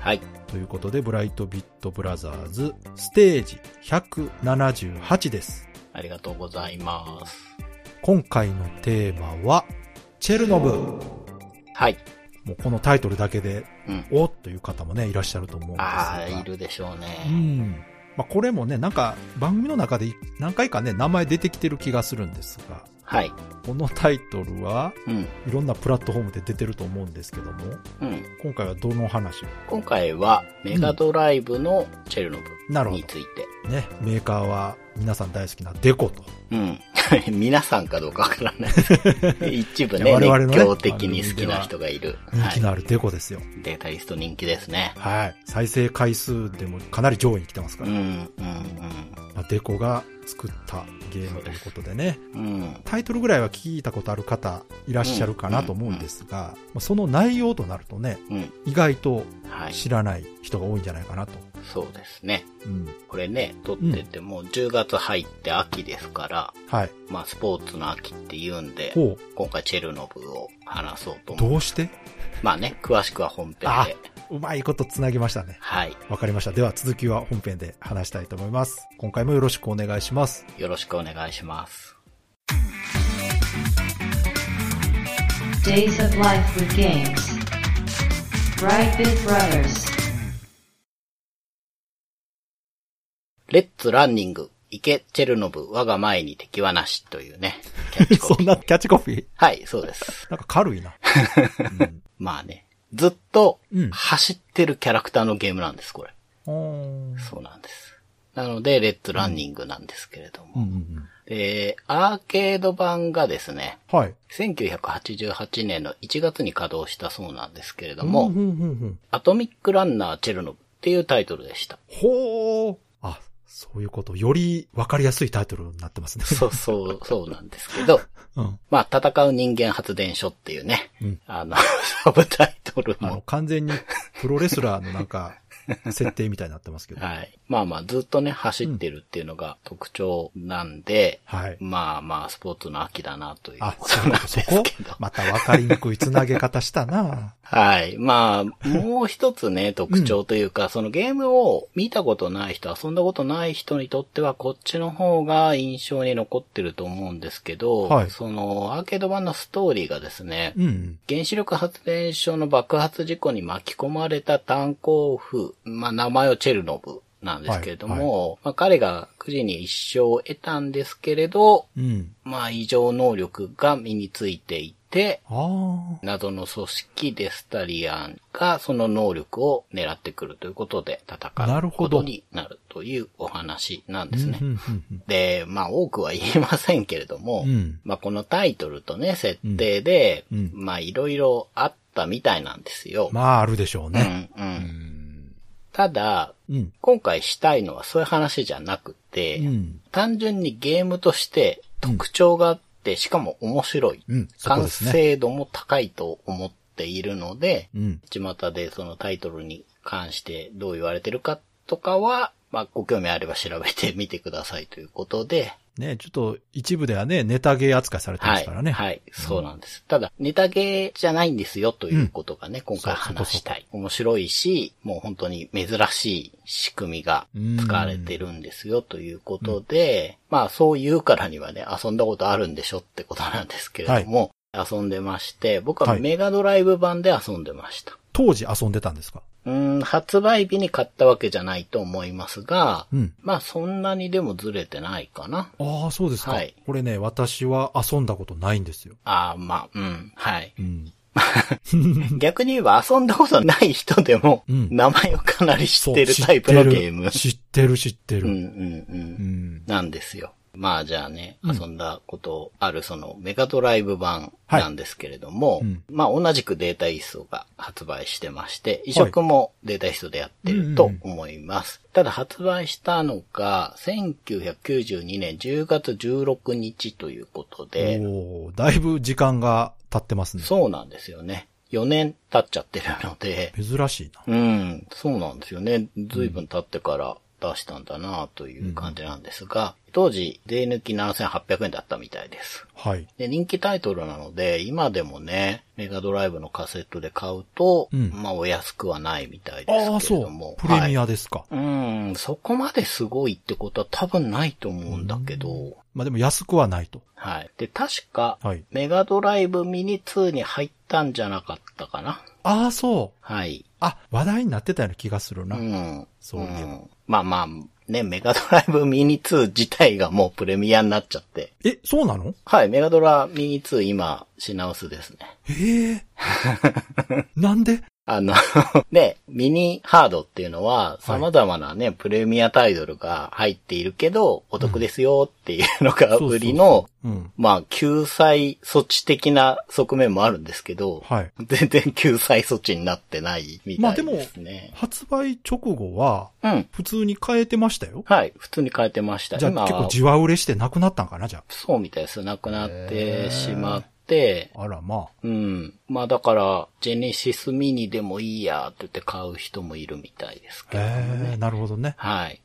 はい。ということで、ブライトビットブラザーズステージ178です。ありがとうございます。今回のテーマは、チェルノブ。はい。もうこのタイトルだけで、うん。おっという方もね、いらっしゃると思うんですが。ああ、いるでしょううね。ん。まあ、これもね、なんか番組の中で何回かね、名前出てきてる気がするんですが、はい。このタイトルはうん。いろんなプラットフォームで出てると思うんですけども、うん。今回はどの話を？今回は、メガドライブのチェルノ。ブについて。ね、メーカーは皆さん大好きなデコと。うん。皆さんかどうかわからないです。一部ね、我々のね熱狂的に好きな人がいる。人気のあるデコですよ。はい。データリスト人気ですね。はい。再生回数でもかなり上位に来てますから、うん、うん、まあ、デコが作ったゲームということでね、うん。うん。タイトルぐらいは聞いたことある方いらっしゃるかなと思うんですが、まあその内容となるとね、うん。意外とはい。知らない人が多いんじゃないかなと。そうですね。うん。これね、撮っててもう10月入って秋ですから、はい。まあスポーツの秋って言うんで、ほ今回チェルノブを話そうとう。思う。どうして？まあね、詳しくは本編あで。うまいことつなぎましたね。はい。わかりました。では続きは本編で話したいと思います。今回もよろしくお願いします。よろしくお願いします。Days of Life with Games. Brightbit Brothers. レッツランニング、行けチェルノブ、我が前に敵はなしというね、キャッチコそピー。んなキャッチコピー？はい、そうです。なんか軽いな。う んまあね、ずっとうん走ってるキャラクターのゲームなんです、これ。そうなんです。なので、レッツランニングなんですけれども。うんうんうん。で、アーケード版がですね、はい。1988年の1月に稼働したそうなんですけれども、うんうんうんうんアトミックランナーチェルノブっていうタイトルでした。ほー。あ、そういうこと。よりわかりやすいタイトルになってますね。そうそう、そうなんですけど、うん。まあ、戦う人間発電所っていうね、うんあの、サブタイトルあの、も、完全にプロレスラーのなんか、設定みたいになってますけど。はい。まあまあ、ずっとね、走ってるっていうのが特徴なんで、はい。まあまあ、スポーツの秋だなというあ、こそうなんですけど。またわかりにくいつなげ方したなはい。まあ、もう一つね、特徴というか、そのゲームを見たことない人、遊んだことない人にとっては、こっちの方が印象に残ってると思うんですけど、はいその、アーケード版のストーリーがですね、うん。原子力発電所の爆発事故に巻き込まれた炭鉱夫、まあ名前をチェルノブなんですけれども、まあ彼が9時に一生を得たんですけれど、うん。まあ異常能力が身についていて。謎の組織デスタリアンがその能力を狙ってくるということで戦うこなるほどとになるというお話なんですね。で、まあ多くは言いませんけれども、うんまあこのタイトルとね、設定で、うんうんまあいろいろあったみたいなんですよ。まあ、あるでしょううん、ね。う。うんん。ただ、うん。今回したいのはそういう話じゃなくて、うん。単純にゲームとして特徴があって、しかも面白い。うん。そこ完。成度も高いと思っているので、うん。巷でそのタイトルに関してどう言われてるかとかは、まあ、ご興味あれば調べてみてくださいということで、ね、ちょっと一部ではね、ネタゲー扱いされてまはい。すからね。はい。そうなんです。ただ、ネタゲーじゃないんですよということがね、今回そう話したい。面白いし、もう本当に珍しい仕組みが使われてるんですよということで、まあそう言うからにはね、遊んだことあるんでしょってことなんですけれども、遊んでまして、僕ははいメガドライブ版で遊んでました。当時遊んでたんですか？うん、発売日に買ったわけじゃないと思いますが、うん。まあそんなにでもずれてないかな。ああ、そうですか。はいこれね、私は遊んだことないんですよ。ああ、まあ、うん、はい。うん。逆に言えば遊んだことない人でも、うん名前をかなり知ってるタイプのゲーム。知ってる、知ってる。うんうんう。うんん。なんですよ。まあじゃあね、うん遊んだことあるそのメガドライブ版なんですけれども、うんまあ同じくデータイーストが発売してまして、移植もデータイーストでやってると思います。ただ発売したのが1992年10月16日ということで、おーだいぶ時間が経ってますね。そうなんですよね。4年経っちゃってるので、珍しいな。うん、そうなんですよね。随分経ってから出したんだなという感じなんですが、当時、税抜き7800円だったみたいです。はい。で、人気タイトルなので、今でもね、メガドライブのカセットで買うと、うんまあお安くはないみたいああ、ですけれそう。プレミア、アですか。うん、そこまですごいってことは多分ないと思うんだけど、まあでも安くはないと。はい。で、確か、はい。メガドライブミニ2に入ったんじゃなかったかな。ああ、そう。はい。あ、話題になってたような気がするな。うん。そういえばんまあまあ、ね、メガドライブミニ2自体がもうプレミアになっちゃって。え、そうなの？はい、メガドラミニ2今、品薄ですね。ええなんで？あの、で、ミニハードっていうのは、様々なね、プレミアタイトルが入っているけど、お得ですよっていうのが売りの、うん。まあ、救済措置的な側面もあるんですけど、はい。全然救済措置になってないみたいですね。発売直後は、うん。普通に変えてましたよ。はい。普通に変えてました。じゃあ結構じわ売れしてなくなったんかな、じゃそうみたいです。なくなってしまって、あ。あら、まあ。うん。まあだから、ジェネシスミニでもいいやって言って買う人もいるみたいですけど。へえ、なるほどね。はい。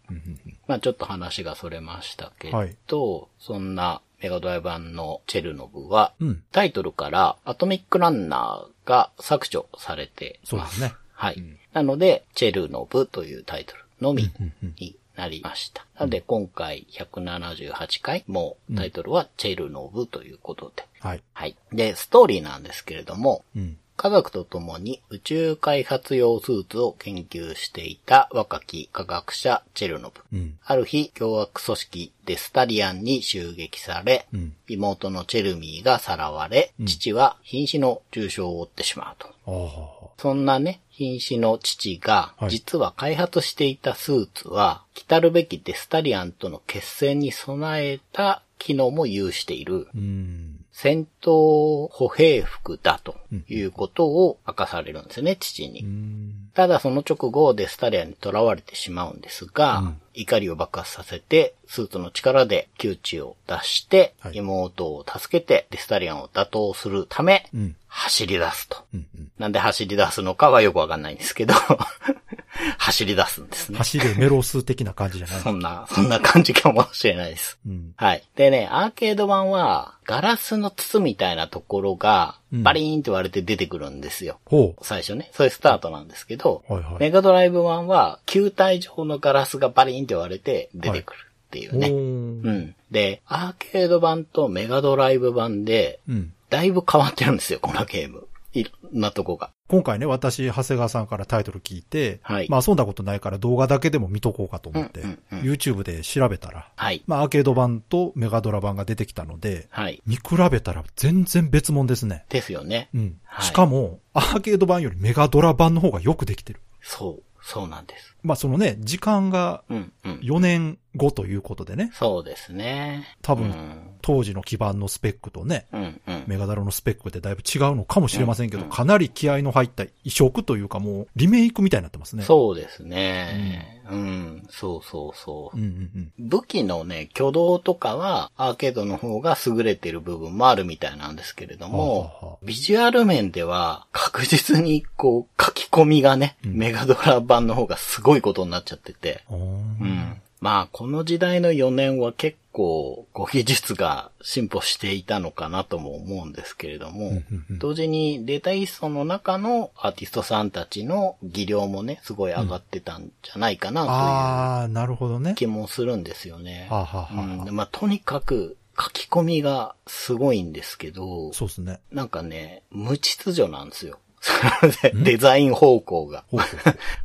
まあちょっと話がそれましたけど、そんなメガドライブ版のチェルノブは、うん。タイトルからアトミックランナーが削除されてます。そうですね。はい。うんなので、チェルノブというタイトルのみになりました。なので、今回178回もタイトルはチェルノブということで。はい。はい。で、ストーリーなんですけれども、うん。家族と共に宇宙開発用スーツを研究していた若き科学者チェルノブ。うん。ある日、凶悪組織デスタリアンに襲撃され、うん。妹のチェルミーがさらわれ、父は瀕死の重傷を負ってしまうと。そんなね、瀕死の父がは、い実は開発していたスーツは、来たるべきデスタリアンとの決戦に備えた機能も有している、うん。戦闘歩兵服だということを明かされるんですよね、父に。うん。ただその直後、デスタリアンに囚われてしまうんですが、怒りを爆発させて、スーツの力で窮地を脱して、はい妹を助けて、デスタリアンを打倒するため、うん。走り出すと。うん。うん。なんで走り出すのかはよくわかんないんですけど、走り出すんですね。走るメロス的な感じじゃない？そんな、そんな感じかもしれないです。うん。はい。でね、アーケード版は、ガラスの筒みたいなところが、うんバリーンって割れて出てくるんですよ。ほ最初ね。そういうスタートなんですけど、はいはいメガドライブ版は、球体状のガラスがバリーンって割れて出てくるっていうう。ね。うん。で、アーケード版とメガドライブ版で、うん。だいぶ変わってるんですよ、このゲーム。いろんなとこが。今回ね、私、長谷川さんからタイトル聞いて、はいまあ遊んだことないから動画だけでも見とこうかと思って、うんうんうん YouTube で調べたら、はい。まあアーケード版とメガドラ版が出てきたので、はい。見比べたら全然別物ですね。ですよね。うん。しかも、アーケード版よりメガドラ版の方がよくできてる。そう。そうなんです。まあそのね、時間がうん、うん。4年後ということでね、そうですね。多分うん。当時の基盤のスペックとね、うん、うん。メガドラのスペックでだいぶ違うのかもしれませんけど、うんかなり気合の入った移植というかもうリメイクみたいになってますね。そうですね。うん。そうそうそうう。んうんうん。武器のね、挙動とかは、アーケードの方が優れてる部分もあるみたいなんですけれどはあはあはも、ビジュアル面では、確実に、こう、書き込みがね、うんメガドラ版の方がすごいことになっちゃってて、うん。まあ、この時代の4年は結構、ご技術が進歩していたのかなとも思うんですけれども、同時にデータイーストの中のアーティストさんたちの技量もね、すごい上がってたんじゃないかなというあー、なるほどね。気もするんですよね。はあ、はあはうん、まあ、とにかく書き込みがすごいんですけど、そうですね。なんかね、無秩序なんですよ。デザイン方向が。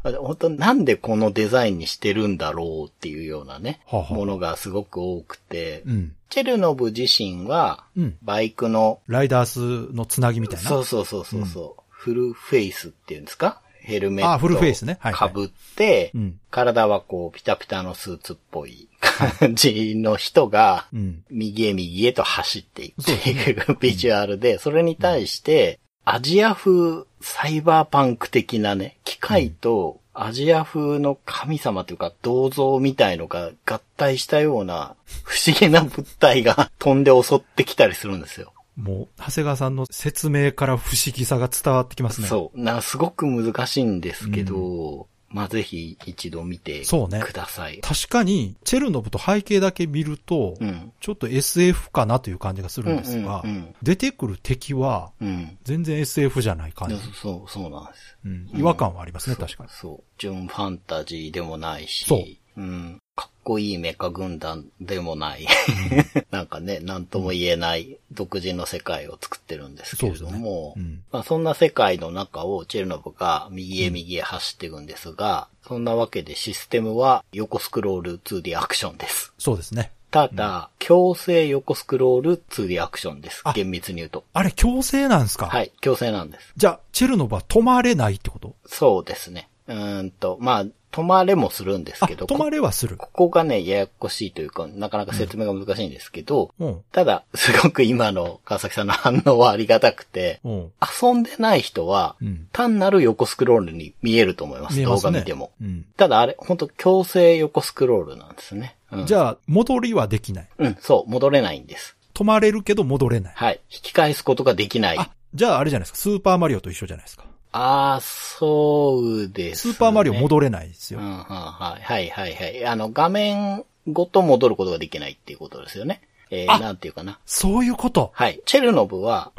本当なんでこのデザインにしてるんだろうっていうようなね、はあはあ。ものがすごく多くて、うん。チェルノブ自身は、うん。バイクの、ライダースのつなぎみたいな？そうそうそうそうそう、フルフェイスっていうんですか？ヘルメットあフルフェイスね。かぶって、うん。体はこう、ピタピタのスーツっぽい感じの人が、うん。右へ右へと走っていくっていう ビジュアルで、それに対して、アジア風サイバーパンク的なね、機械とアジア風の神様というか銅像みたいのが合体したような不思議な物体が飛んで襲ってきたりするんですよ。もう、長谷川さんの説明から不思議さが伝わってきますね。そう。な、すごく難しいんですけど、まあ、ぜひ一度見てください。確かに、チェルノブと背景だけ見ると、うん。ちょっと SF かなという感じがするんですが、うんうん出てくる敵はうん。うん。全然 SF じゃない感でじ。そう、そうなんです。うん、違和感はありますね、確かに。そう。純ファンタジーでもないし、そううん。こいいメカ軍団でもない。なんかね、なんとも言えない独自の世界を作ってるんですけれども、うん。まあそんな世界の中をチェルノブが右へ右へ走っていくんですが、そんなわけでシステムは横スクロール 2D アクションです。そうですね。ただ、強制横スクロール 2D アクションですあ。厳密に言うと。あれ、強制なんですか？はい、強制なんです。じゃあ、チェルノブは止まれないってこと？そうですね。うーんと、まあ、止まれもするんですあ、けど、止まれはする。ここがね、ややこしいというか、なかなか説明が難しいんですけど、うん。ただ、すごく今の川崎さんの反応はありがたくて、うん。遊んでない人は、うん。単なる横スクロールに見えると思います。動。画見ても。うん。ただあれ、本当強制横スクロールなんですね。うん、じゃあ、戻りはできない。うん、そう、戻れないんです。止まれるけど戻れない。はい。引き返すことができない。あ、じゃああれじゃないですか。スーパーマリオと一緒じゃないですか。あー、そうです、ね。スーパーマリオ戻れないですよ。うん、はい、はい、はい、はい。あの、画面ごと戻ることができないっていうことですよね。えー、あなんていうかな。そういうこと。はい。チェルノブは、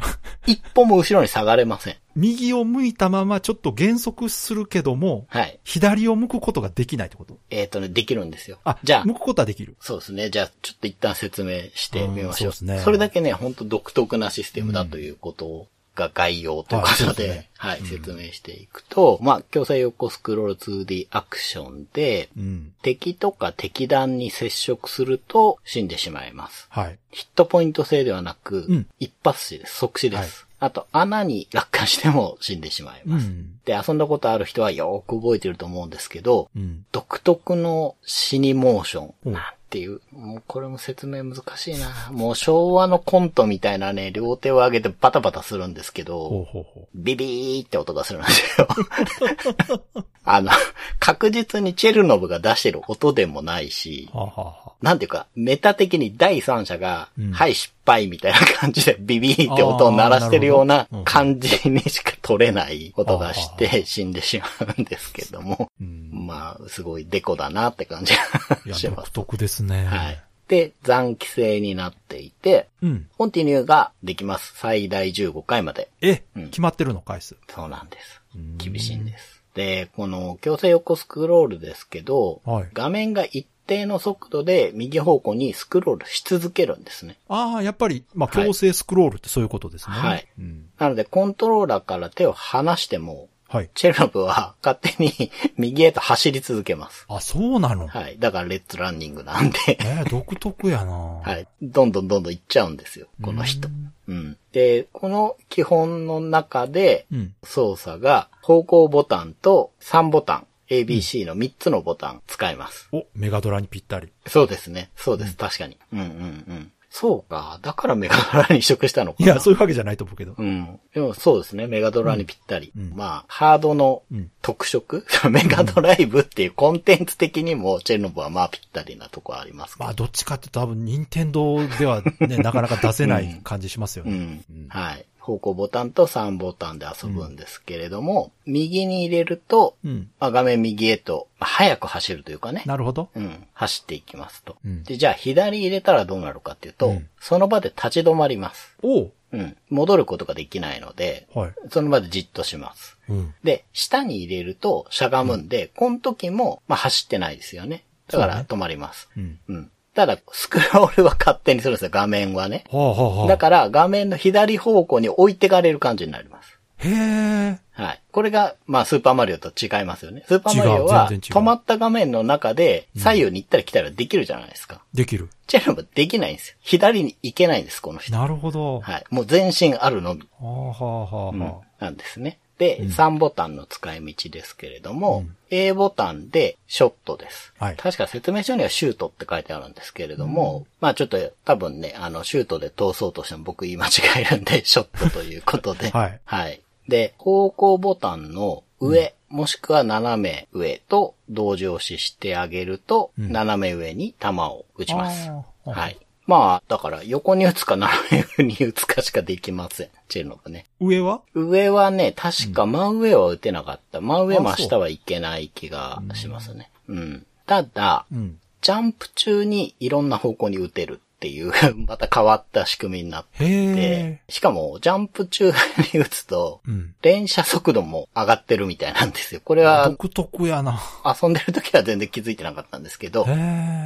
一歩も後ろに下がれません。右を向いたままちょっと減速するけども、はい。左を向くことができないってこと？えっ、とね、できるんですよ。あ、じゃあ向、くことはできる。そうですね。じゃあ、ちょっと一旦説明してみましょう。うんそうですねれだけね、本当独特なシステムだということが概要ということで、はいねはい、説明していくと、まあ、強制横スクロール 2D アクションで、うん。敵とか敵弾に接触すると死んでしまいます。はい。ヒットポイント制ではなく、うん一発死です。即死です。あと、穴に落下しても 死んでしまいうます。ん。で、遊んだことある人はよーく覚えてると思うんですけど、うん。独特の死にモーショうんンなんていう、もうこれも説明難しいな。もう昭和のコントみたいなね、両手を上げてバタバタするんですけほうど、ほうほビビーって音がするんですよ。あの、確実にチェルノブが出してる音でもないしなんていうか、メタ的に第三者が、うん。はい、失敗みたいな感じでビビーって音を鳴らしてるような感じにしか取れない音がしあて死んでしまうんですけども、うん。まあ、すごいデコだなって感じがします。独特ですね。はい。で、残機制になっていて、うん。コンティニューができます。最大15回まで。え、うん決まってるの回数。そうなんですうん。厳しいんです。で、この強制横スクロールですけど、はい画面が一定の速度で右方向にスクロールし続けるんですね。ああ、やっぱり、まあ、はい強制スクロールってそういうことですね。はいうん。なので、コントローラーから手を離しても、はい。チェルノブは勝手に右へと走り続けます。あ、そうなの？はい。だから、レッツランニングなんで、えー、独特やな はい。どんどんどんどん行っちゃうんですよ、この人。うん。で、この基本の中で、うん。操作が方向ボタンと3ボタン、ABC の3つのボタン使います。お、メガドラにぴったり。そうですね。そうです。確かに。うんうんうん。そうか。だからメガドラに移植したのかな。いや、そういうわけじゃないと思うけど。うん。でもそうですね。メガドラにぴったり。うんまあ、ハードのうん特色、メガドライブっていうコンテンツ的にも、チェルノブはまあぴったりなとこあります。まあ、どっちかって多分、任天堂ではね、なかなか出せない感じしますよね。うんうん。はい。方向ボタンと3ボタンで遊ぶんですけれども、右に入れると、うん。まあ、画面右へと、まあ早く走るというかね。なるほど。うん。走っていきますと。うんで、じゃあ左入れたらどうなるかっていうと、うんその場で立ち止まります。おううん。戻ることができないので、はい。その場でじっとします。うん。で、下に入れるとしゃがむんで、この時も、まあ、走ってないですよね。だから止まります。うん。うん。ただ、スクロールは勝手にするんですよ、画面はね。はあ、はあはあ、だから、画面の左方向に置いてかれる感じになります。へえ。はい。これが、まあ、スーパーマリオと違いますよね。スーパーマリオは、止まった画面の中で、左右に行ったり来たりできるじゃないですか。できる。チェルノブできないんですよ。左に行けないんです、この人。なるほど。ははい。もう全身あるのみ。あ、はあ、はあ、はあ。なんですね。で、うん3ボタンの使い道ですけれども、うん A ボタンでショットです。はい確か説明書にはシュートって書いてあるんですけれども、まあちょっと多分ね、あの、シュートで通そうとしても僕言い間違えるんで、ショットということで。はい。はい。で、方向ボタンの上、もしくは斜め上と同時押ししてあげると、うん斜め上に球を打ちます。はい。まあ、だから横に打つか斜め上に打つかしかできません。チェルノブね。上は？上はね、確か真上は打てなかった。真上あ真下はいけない気がしますね。うん。ただ、うん。ジャンプ中にいろんな方向に打てるっていう、また変わった仕組みになってへてえ。、しかも、ジャンプ中に打つと、うん。連射速度も上がってるみたいなんですよ。これは独特やな。遊んでる時は全然気づいてなかったんですけど。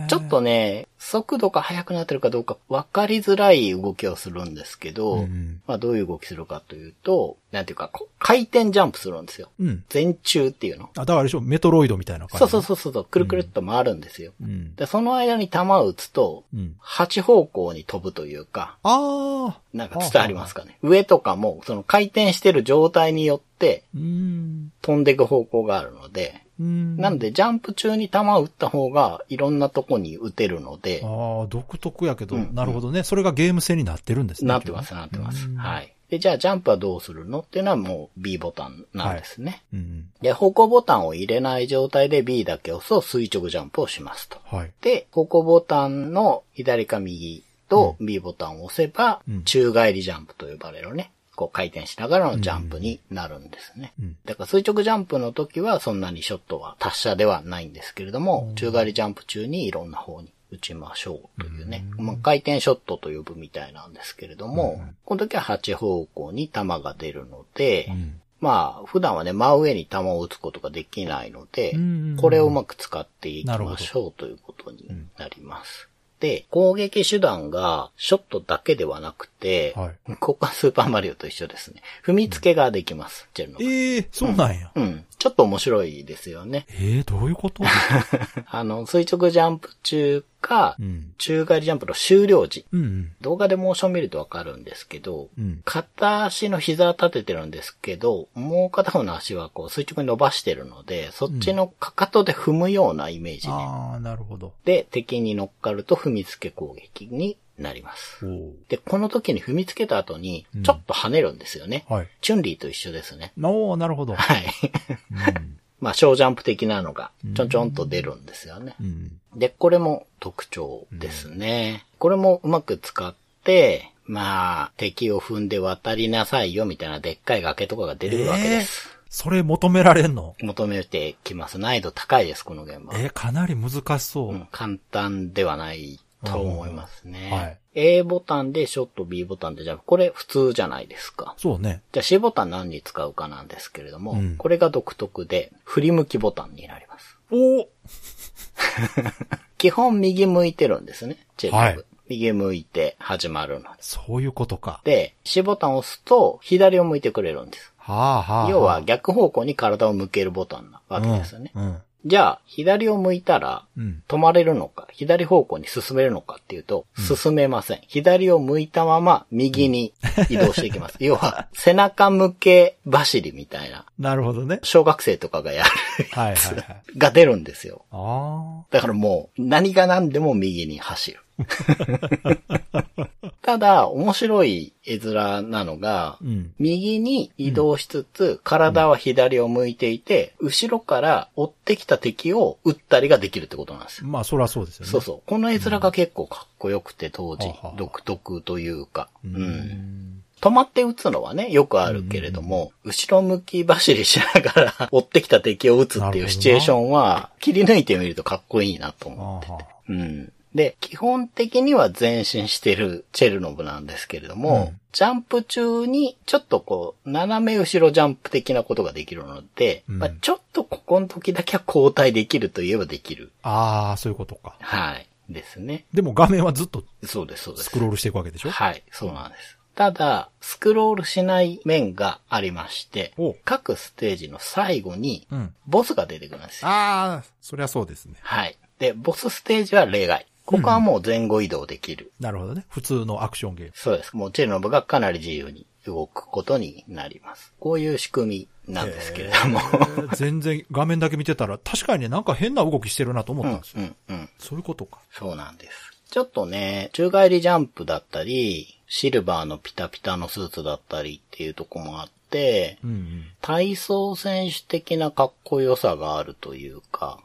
ちょっとね、速度が速くなってるかどうか分かりづらい動きをするんですけど、うんまあどういう動きするかというと、なんていうか、回転ジャンプするんですよ。うん。前中っていうの。あ、だからあれでしょ、メトロイドみたいな感じ。そうそうそうそう、くるくるっと回るんですよ。うん。で、その間に球を打つと、うん。8方向に飛ぶというか、ああ。なんか伝わりますかね。上とかも、その回転してる状態によってうん。飛んでいく方向があるので、うん。なんでジャンプ中に球を打った方がいろんなとこに打てるので、ああ、独特やけど、うんなるほどね。それがゲーム性になってるんですね。なってます、なってます。うんはい。で、じゃあジャンプはどうするのっていうのはもう B ボタンなんですね。うん。で、方向ボタンを入れない状態で B だけ押すと垂直ジャンプをしますと。はい。で、方向ボタンの左か右と B ボタンを押せば、うん宙返りジャンプと呼ばれるね、こう回転しながらのジャンプになるんですね。うん。だから垂直ジャンプの時はそんなにショットは達者ではないんですけれども、宙返りジャンプ中にいろんな方に打ちましょうというね、まあ、回転ショットと呼ぶみたいなんですけれども、この時は8方向に球が出るので、うん。まあ、普段はね、真上に球を打つことができないのでうん、これをうまく使っていきましょうということになります。で、攻撃手段がショットだけではなくて、はい。交換スーパーマリオと一緒ですね。踏みつけができます、ジェルの。ええそうなんや。うん。ちょっと面白いですよね。ええどういうこと？あの、垂直ジャンプ中かう、ん。宙返りジャンプの終了時。うんうん。動画でモーション見るとわかるんですけど、うん。片足の膝は立ててるんですけど、もう片方の足はこう垂直に伸ばしてるので、そっちのかかとで踏むようなイメージね。ああ、なるほど。で、敵に乗っかると踏みつけ攻撃になります。おーで、この時に踏みつけた後にうん、ちょっと跳ねるんですよね。はい。チュンリーと一緒ですね。おーなるほど。はい。うん。まあ、小ジャンプ的なのが、ちょんちょんと出るんですよね。うん。で、これも特徴ですね。これもうまく使って、まあ、敵を踏んで渡りなさいよみたいなでっかい崖とかが出るわけです。それ求められんの？求めてきます。難易度高いです、この現場。えーかなり難しそう。うん、簡単ではないと思いますね。はい A ボタンでショット、B ボタンでジャンプ。これ普通じゃないですか。そうね。じゃあ C ボタン何に使うかなんですけれども、うんこれが独特で、振り向きボタンになります。おー 基本右向いてるんですね。チェルノブはい右向いて始まるので。そういうことか。で、C ボタンを押すと左を向いてくれるんです。はあはあ。要は逆方向に体を向けるボタンなわけですよね。うん。うん。じゃあ、左を向いたら、うん。止まれるのか、左方向に進めるのかっていうと、進めません。左を向いたまま右に移動していきます。要は、背中向け走りみたいな、なるほどね。小学生とかがやるはいはいはい。が出るんですよ。あだからもう、何が何でも右に走る。ただ、面白い絵面なのがあ。、うん。右に移動しつつ、体は左を向いていて、後ろから追ってきた敵を撃ったりができるってことなんですよ。まあ、そらそうですよね。そうそう。この絵面が結構かっこよくて、当時独特というか。う。うんん。止まって撃つのはね、よくあるけれども、後ろ向き走りしながら 追ってきた敵を撃つっていうシチュエーションは、切り抜いてみるとかっこいいなと思ってて。うん。で、基本的には前進してるチェルノブなんですけれども、うんジャンプ中にちょっとこう、斜め後ろジャンプ的なことができるので、うんまあ、ちょっとここの時だけは交代できるといえばできる。ああ、そういうことか。はい。ですね。でも画面はずっとそうです、そうです。スクロールしていくわけでしょ？はい、そうなんです。ただ、スクロールしない面がありましてお、各ステージの最後に、うん。ボスが出てくるんですよ。ああ、そりゃそうですね。はい。で、ボスステージは例外。ここはもう前後移動できる。なるほどね。普通のアクションゲーム。そうです。もうチェルノブがかなり自由に動くことになります。こういう仕組みなんですけれども。えー全然画面だけ見てたら、確かにね、なんか変な動きしてるなと思うんったんですよ。うんうん。そういうことか。そうなんです。ちょっとね、宙返りジャンプだったり、シルバーのピタピタのスーツだったりっていうとこもあって、うんうん。体操選手的なかっこよさがあるというか、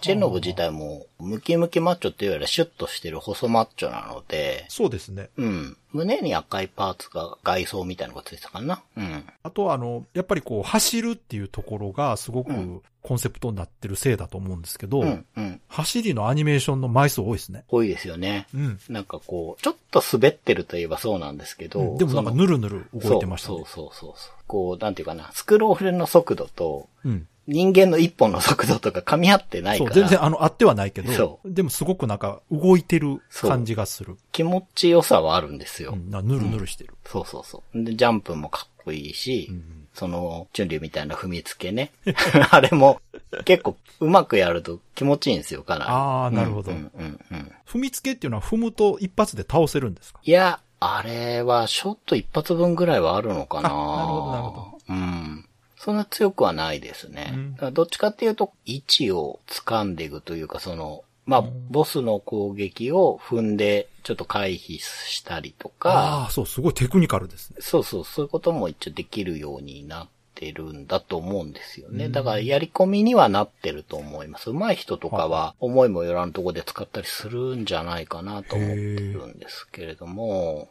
チェルノブ自体もムキムキマッチョっていうよりはシュッとしてる細マッチョなので、そうですね。うん。胸に赤いパーツが外装みたいなのがついてたかな。うん。あとはあの、やっぱりこう、走るっていうところがすごくうんコンセプトになってるせいだと思うんですけど、うん、うん。走りのアニメーションの枚数多いですね。多いですよね。うん。なんかこう、ちょっと滑ってるといえばそうなんですけど、うんでもなんかぬるぬる動いてましたね。そうそうそうそう。こう、なんていうかな、スクロールの速度と、うん。人間の一本の速度とか 噛み合ってないそう、から、全然あの、あってはないけどそ、でもすごくなんか動いてる感じがする。気持ちよさはあるんですよ。うん、なぬるぬるしてる。そうそうそう。で、ジャンプもかっこいいし、うんその、チュンリュみたいな踏みつけね。あれも、結構、うまくやると気持ちいいんですよ、かなり。あーなるほどうんうんうん。踏みつけっていうのは踏むと一発で倒せるんですか？いや、あれは、ショット一発分ぐらいはあるのかなあなるほどなるほど。うん。そんな強くはないですね。うんどっちかっていうと、位置を掴んでいくというか、その、まあ、ボスの攻撃を踏んで、ちょっと回避したりとあかあ、、そう、すごいテクニカルですね。そうそう、そういうことも一応できるようになってるんだと思うんですよね。だから、やり込みにはなってると思います。上手い人とかは、思いもよらんとこで使ったりするんじゃないかなと思ってるんですけれども、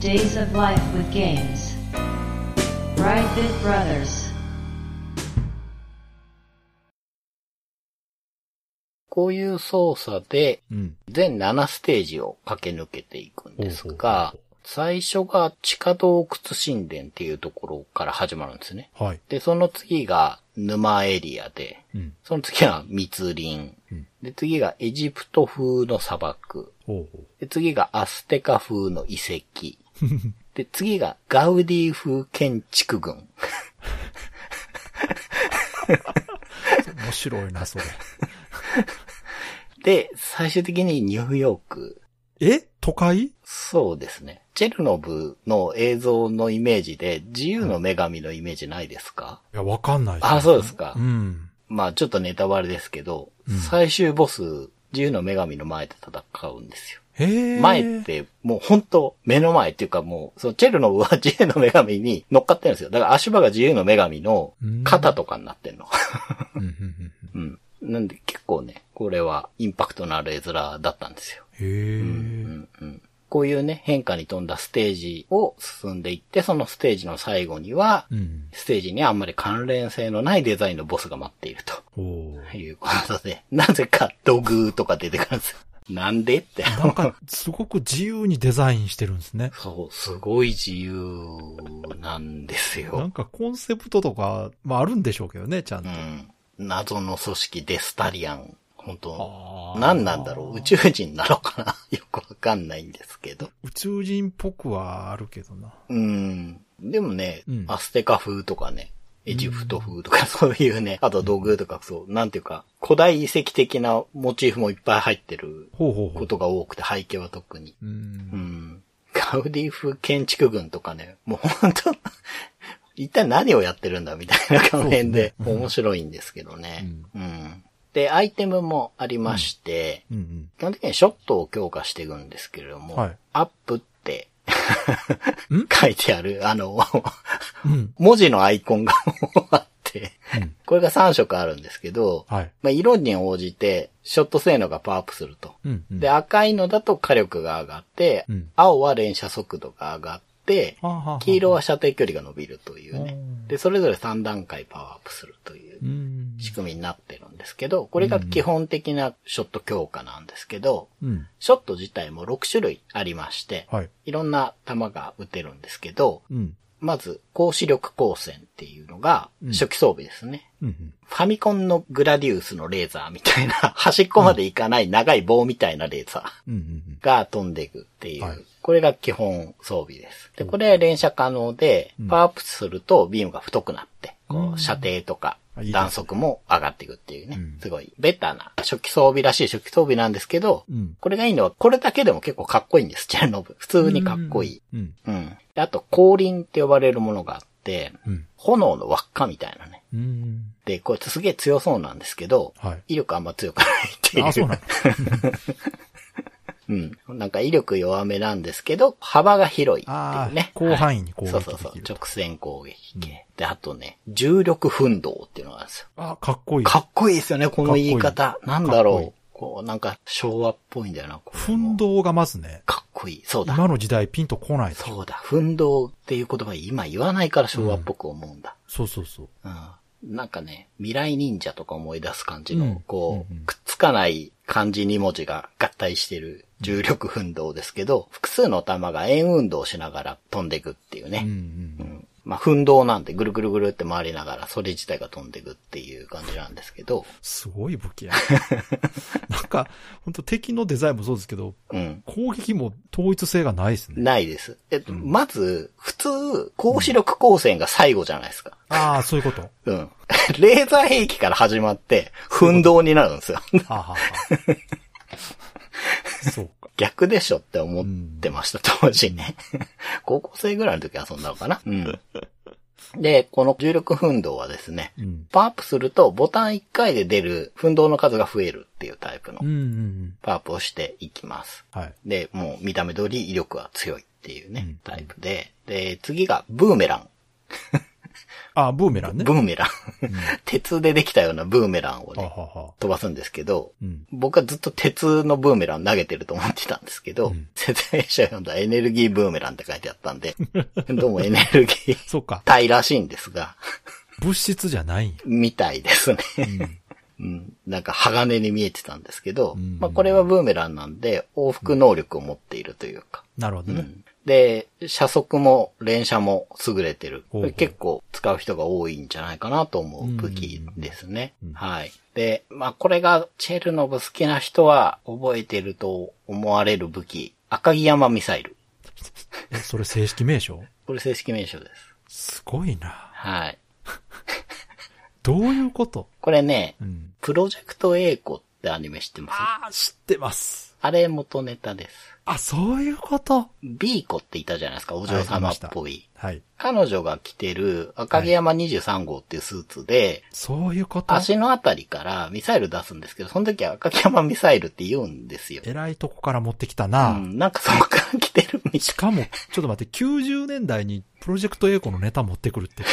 Days of Life with Games. Brightbit Brothers. こういう操作で、うん。全7ステージを駆け抜けていくんですが最初が地下洞窟神殿っていうところから始まるんですね。はい。で、その次が沼エリアで、うん。その次は密林。うんで、次がエジプト風の砂漠。ほうほう。で、次がアステカ風の遺跡。で、次がガウディ風建築群。面白いな、それ。で、最終的にニューヨーク。え？都会？そうですね。チェルノブの映像のイメージで、自由の女神のイメージないですか、いや、わかんないですねあ、そうですか。うん。まあちょっとネタバレですけど、うん最終ボス、自由の女神の前で戦うんですよ。へえ。前って、もう本当目の前っていうかもう、そのチェルノブは自由の女神に乗っかってるんですよ。だから足場が自由の女神の肩とかになってんの。うんうんうん うん。なんで結構ね、これはインパクトのある絵面だったんですよ。へえ。うんうんこういうね、変化に富んだステージを進んでいって、そのステージの最後には、うん。ステージにあんまり関連性のないデザインのボスが待っていると。いうことで、なぜか土偶とか出てくるんですよ。なんでって。なんか、すごく自由にデザインしてるんですね。そう、すごい自由なんですよ。なんかコンセプトとか、まああるんでしょうけどね、ちゃんと。うん。謎の組織デスタリアン。本当何なんだろう？宇宙人なのかな？よくわかんないんですけど。宇宙人っぽくはあるけどな。うん。でもね、うんアステカ風とかね、エジプト風とか そういうね、あと道具とかそう、なんていうか、古代遺跡的なモチーフもいっぱい入ってるほうほうほう。ことが多くて、背景は特に。う。うんん。ガウディ風建築群とかね、もう本当 一体何をやってるんだみたいな画面で面白いんですけどね。うん。で、アイテムもありまして、うんうん。基本的にショットを強化していくんですけれども、はいアップってん？書いてある、あの、うん。文字のアイコンがあって、うんこれが3色あるんですけど、はい。まあ、色に応じてショット性能がパワーアップすると。うんうん。で、赤いのだと火力が上がって、うん青は連射速度が上がっ黄色は射程距離が伸びるというねうん。で、それぞれ3段階パワーアップするといううん。仕組みになってるんですけど、これが基本的なショット強化なんですけど、うん。ショット自体も6種類ありまして、はい。いろんな弾が撃てるんですけど、うん。まず、高視力光線っていうのが初期装備ですね。うんうん。ファミコンのグラディウスのレーザーみたいな、端っこまでいかない長い棒みたいなレーザーが飛んでいくっていう。はいこれが基本装備です。で、これは連射可能で、うんパワーアップするとビームが太くなって、こう射程とか弾速も上がっていくっていうね。うんすごい、ベタな初期装備らしい初期装備なんですけど、うん。これがいいのは、これだけでも結構かっこいいんです、チェルノブ。普通にかっこいい。うん。うん。であと、降臨って呼ばれるものがあって、うん。炎の輪っかみたいなね。うん。で、こいつすげえ強そうなんですけど、はい。威力あんま強くないっていう。あ、そうなんだ。うん。なんか威力弱めなんですけど、幅が広いってあいうね。あ、広範囲に攻撃そうできる。そうそう。直線攻撃系。で、あとね、重力奮動っていうのがあるんですよ。あ、かっこいい。かっこいいですよね、この言い方。なんだろうこう、なんか昭和っぽいんだよな。奮動がまずね、かっこいい。そうだ。今の時代ピンとこないそうだ。奮闘っていう言葉今言わないから昭和っぽく思うんだ。そうそうそう。うん。なんかね、未来忍者とか思い出す感じの、うんこう、うんうんくっつかない漢字2文字が合体してる重力奮闘ですけど、複数の玉が円運動をしながら飛んでいくっていうね。うんうんうんまあ、奮闘なんてぐるぐるぐるって回りながら、それ自体が飛んでいくっていう感じなんですけど、すごい武器や。なんか、本当敵のデザインもそうですけど、うん。攻撃も統一性がないですね。ないです。えっと、まず、普通、高視力光線が最後じゃないですか。ああ、そういうこと。うん。レーザー兵器から始まって、奮闘になるんですよ。そうか。逆でしょって思ってました、当時ね。高校生ぐらいの時遊んだのかなうん。で、この重力奮動はですね、うん。パワーアップするとボタン1回で出る奮動の数が増えるっていうタイプの。パワーアップをしていきます。はい。で、もう見た目通り威力は強いっていうね、うんタイプで。で、次がブーメラン。ああ、ブーメランね。ブーメラン。鉄でできたようなブーメランをはあ、ね、飛ばすんですけど、うん。僕はずっと鉄のブーメラン投げてると思ってたんですけど、うん説明書読んだらエネルギーブーメランって書いてあったんで、どうもエネルギーそうか。体らしいんですが、物質じゃない。みたいですね。うん。うん、なんか鋼に見えてたんですけど、うんまあこれはブーメランなんで往復能力を持っているというか、なるほどね。うんで、射速も連射も優れてる。ほうほう結構使う人が多いんじゃないかなと思う武器ですね。うんはい。で、まあこれがチェルノブ好きな人は覚えてると思われる武器、赤城山ミサイル。え、それ正式名称？これ正式名称です。すごいな。はい。どういうこと？これね、うん。プロジェクト A コってアニメ知ってます？ああ、知ってます。あれ元ネタです。あ、そういうこと？B 子っていたじゃないですか、お嬢様っぽい。はい。彼女が着てる赤城山23号っていうスーツで、そういうこと？足のあたりからミサイル出すんですけど、その時は赤城山ミサイルって言うんですよ。えらいとこから持ってきたうな。ん、なんかそこから来てるみたいしかも、ちょっと待って、90年代にプロジェクト A コのネタ持ってくるって。か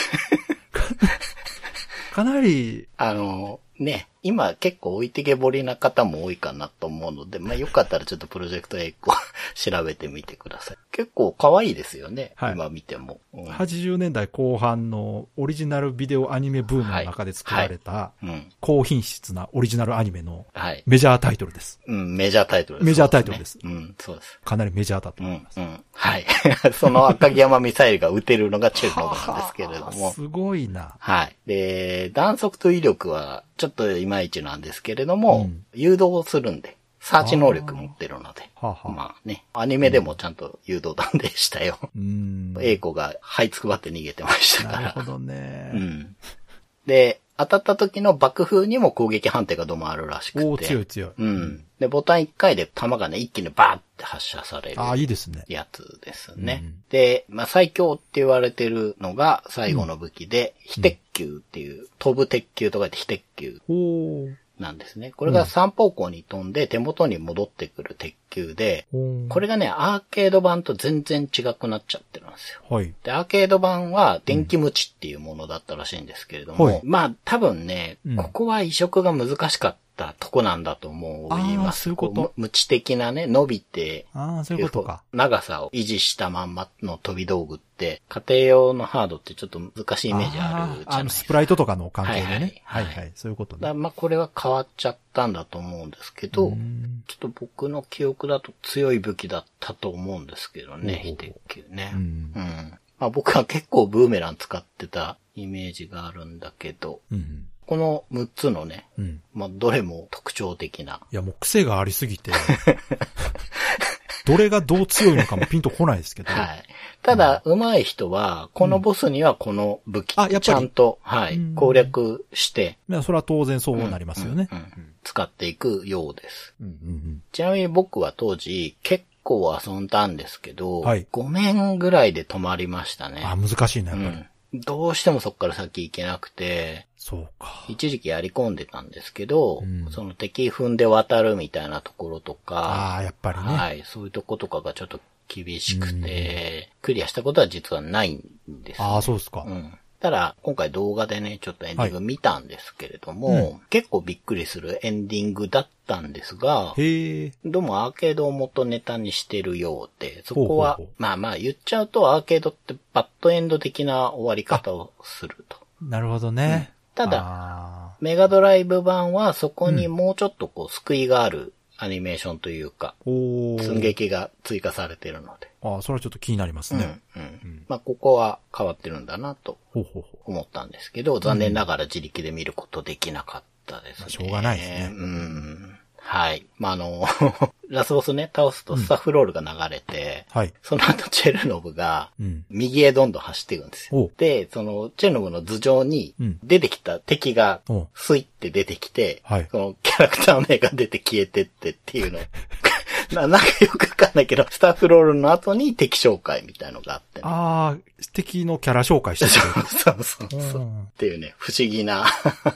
かなり、あの、ね、今結構置いてけぼりな方も多いかなと思うので、まあよかったらちょっとプロジェクト A を調べてみてください。結構可愛いですよね。はい今見ても。うん80年代後半のオリジナルビデオアニメブームの中で作られた、うん。高品質なオリジナルアニメのはい。メジャータイトルです。うん、メジャータイトルです。メジャータイトルですそうねうん、そうです。かなりメジャーだとうん思いま、す。うん。はい。その赤城山ミサイルが撃てるのがチェルノブなんですけれども。すごいな。はい。で、弾速と威力はちょっといまいちなんですけれども、うん誘導するんで、サーチ能力持ってるので。はあはあまあね、アニメでもちゃんと誘導弾でしたよ。うーん。英子が這いつくばって逃げてましたから。なるほどね。うん。で、当たった時の爆風にも攻撃判定がどうもあるらしくて。おー強い強い。うん。で、ボタン1回で弾がね、一気にバーって発射される。ああ、いいですね。やつですね。うんで、まあ、最強って言われてるのが最後の武器で、非鉄球っていう、飛ぶ鉄球とか言って非鉄球。なんですね。これが三方向に飛んで手元に戻ってくる鉄球で、おーこれがね、アーケード版と全然違くなっちゃってるんですよ。はい。で、アーケード版は電気ムチっていうものだったらしいんですけれども、はいまあ多分ね、うんここは移植が難しかったとこなんだと思います。そういうことうムチ的なね、伸びて、ああ、そういうことか。長さを維持したまんまの飛び道具って、家庭用のハードってちょっと難しいイメージあるじゃないですか。あのスプライトとかの関係でね。はいははいいはい。そういうことね。まあこれは変わっちゃったんだと思うんですけど、うんちょっと僕の記憶だと強い武器だったと思うんですけどね、非鉄球ね。うんうん。まあ僕は結構ブーメラン使ってたイメージがあるんだけど、うん。この6つのね、うん。まあどれも特徴的な。いや、もう癖がありすぎて、どれがどう強いのかもピンとこないですけど。はい。ただ、上手い人は、このボスにはこの武器、あやっぱりちゃんと、はいうん、攻略して、いや、それは当然そうなりますよねう。んうん使っていくようです。うんうんちなみに僕は当時、結構遊んだんですけど、はい5年ぐらいで止まりましたね。あ、難しいな、やっぱり。うん。どうしてもそこから先行けなくて、そうか。一時期やり込んでたんですけど、うんその敵踏んで渡るみたいなところとあか、あ、やっぱりね。はい、そういうとことかがちょっと厳しくて、クリアしたことは実はないんです、ああ、そうですか。うん。ただ、今回動画でね、ちょっとエンディング見たんですけれども、はいうん結構びっくりするエンディングだったんですが。どうもアーケードを元ネタにしてるようで、そこは、ほうほうほうまあまあ言っちゃうとアーケードってバッドエンド的な終わり方をすると。なるほどね。ただあメガドライブ版はそこにもうちょっとこう救いがあるアニメーションというか、寸劇が追加されてるので。ああ、それはちょっと気になりますうん、ね。うん。まあここは変わってるんだなと思ったんですけど、残念ながら自力で見ることできなかったですね。まあしょうがないですねうん。はい。まあ、あの、ラスボスね、倒すとスタッフロールが流れて、う。はい。その後チェルノブが、うん。右へどんどん走っていくんですおよ。で、その、チェルノブの頭上にうん、出てきた敵がお、スイって出てきて、はいそのキャラクター名が出て消えてってっていうの。ななんかよくわかんないけど、スタッフロールの後に敵紹介みたいのがあってね、ああ、敵のキャラ紹介してく そうそうそう。れる。っていうね、不思議な。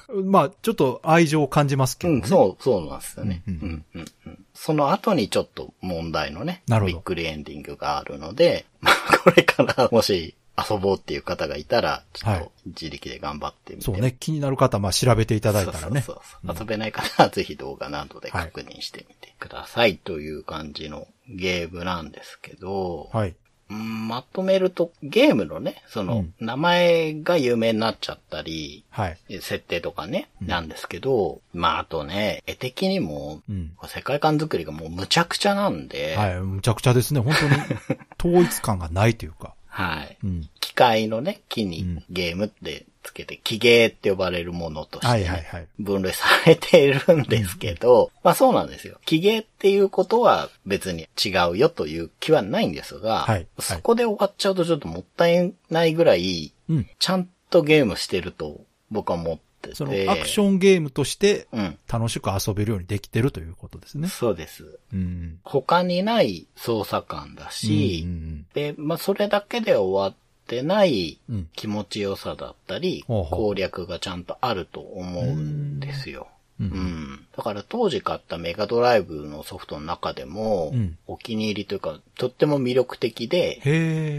う んまあ、ちょっと愛情を感じますけどね。うん、そう、そうなんですよね。ううんんうんうんその後にちょっと問題のね、なるほどびっくりエンディングがあるので、まあ、これからもし遊ぼうっていう方がいたら、ちょっはいと自力で頑張ってみて。そうね。気になる方、まあ、調べていただいたらね。そうそうそう遊べない方は ぜひ動画などで確認してみてください、という感じのゲームなんですけど、はい。うんまとめるとゲームのね、その、名前が有名になっちゃったり、はい。設定とかね、なんですけど、まああとね、絵的にも、うん。世界観作りがもうむちゃくちゃなんで、はい。むちゃくちゃですね。本当に、統一感がないというか。はい。うん。機械のね、木にうんゲームってつけて、木ゲーって呼ばれるものとして。分類されているんですけど、まあそうなんですよ。木ゲーっていうことは別に違うよという気はないんですが、はいはいそこで終わっちゃうとちょっともったいないぐらい、うん。ちゃんとゲームしてると僕は思っその、アクションゲームとして、うん。楽しく遊べるようにできてるということですね。そうです。うん。他にない操作感だし、うんで、まあ、それだけで終わってないうん気持ちよさだったり、ほうほう攻略がちゃんとあると思うんですよ。ううんん。だから当時買ったメガドライブのソフトの中でも、うんお気に入りというか、とっても魅力的で。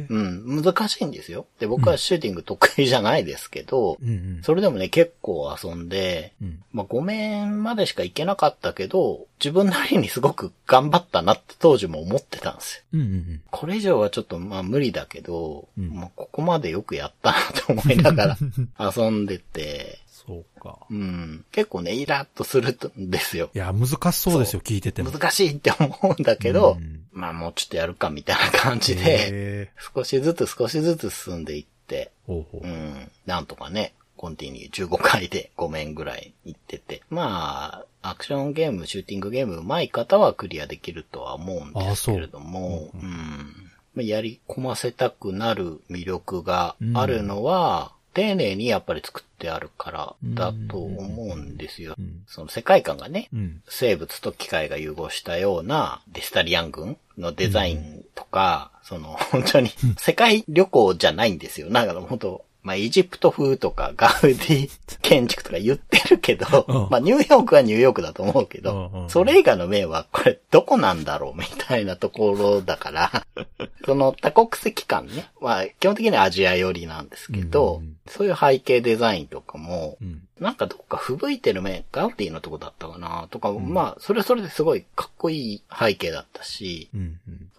うん、難しいんですよ。で、僕はシューティング得意じゃないですけど、うんうん。それでもね、結構遊んで、うん。まあ、5面までしか行けなかったけど、自分なりにすごく頑張ったなって当時も思ってたんですよ。うんうんうん。これ以上はちょっとまあ無理だけど、うんまあここまでよくやったなと思いながら 遊んでて、そうか。うん、結構ね、イラッとするんですよ。いや、難しそうですよ、聞いてても。難しいって思うんだけど、うんまあもうちょっとやるかみたいな感じで、少しずつ少しずつ進んでいって、ほうほうう。ん、なんとかね、コンティニュー15回で5面ぐらい行ってて。まあ、アクションゲーム、シューティングゲーム上手い方はクリアできるとは思うんですけれども、ううんまあやり込ませたくなる魅力があるのは、丁寧にやっぱり作ってあるからだと思うんですよ。うんその世界観がね、うん。生物と機械が融合したようなディスタリアン軍のデザインとか、その本当に世界旅行じゃないんですよ。なんか本当まあ、エジプト風とかガウディ建築とか言ってるけど、うんまあ、ニューヨークはニューヨークだと思うけど、それ以外の面はこれどこなんだろうみたいなところだから、その多国籍感ね、まあ、基本的にはアジア寄りなんですけど、そういう背景デザインとかも、うん。なんかどっか吹雪いてる面、ガウディのとこだったかなとか、まあ、それはそれですごいかっこいい背景だったし。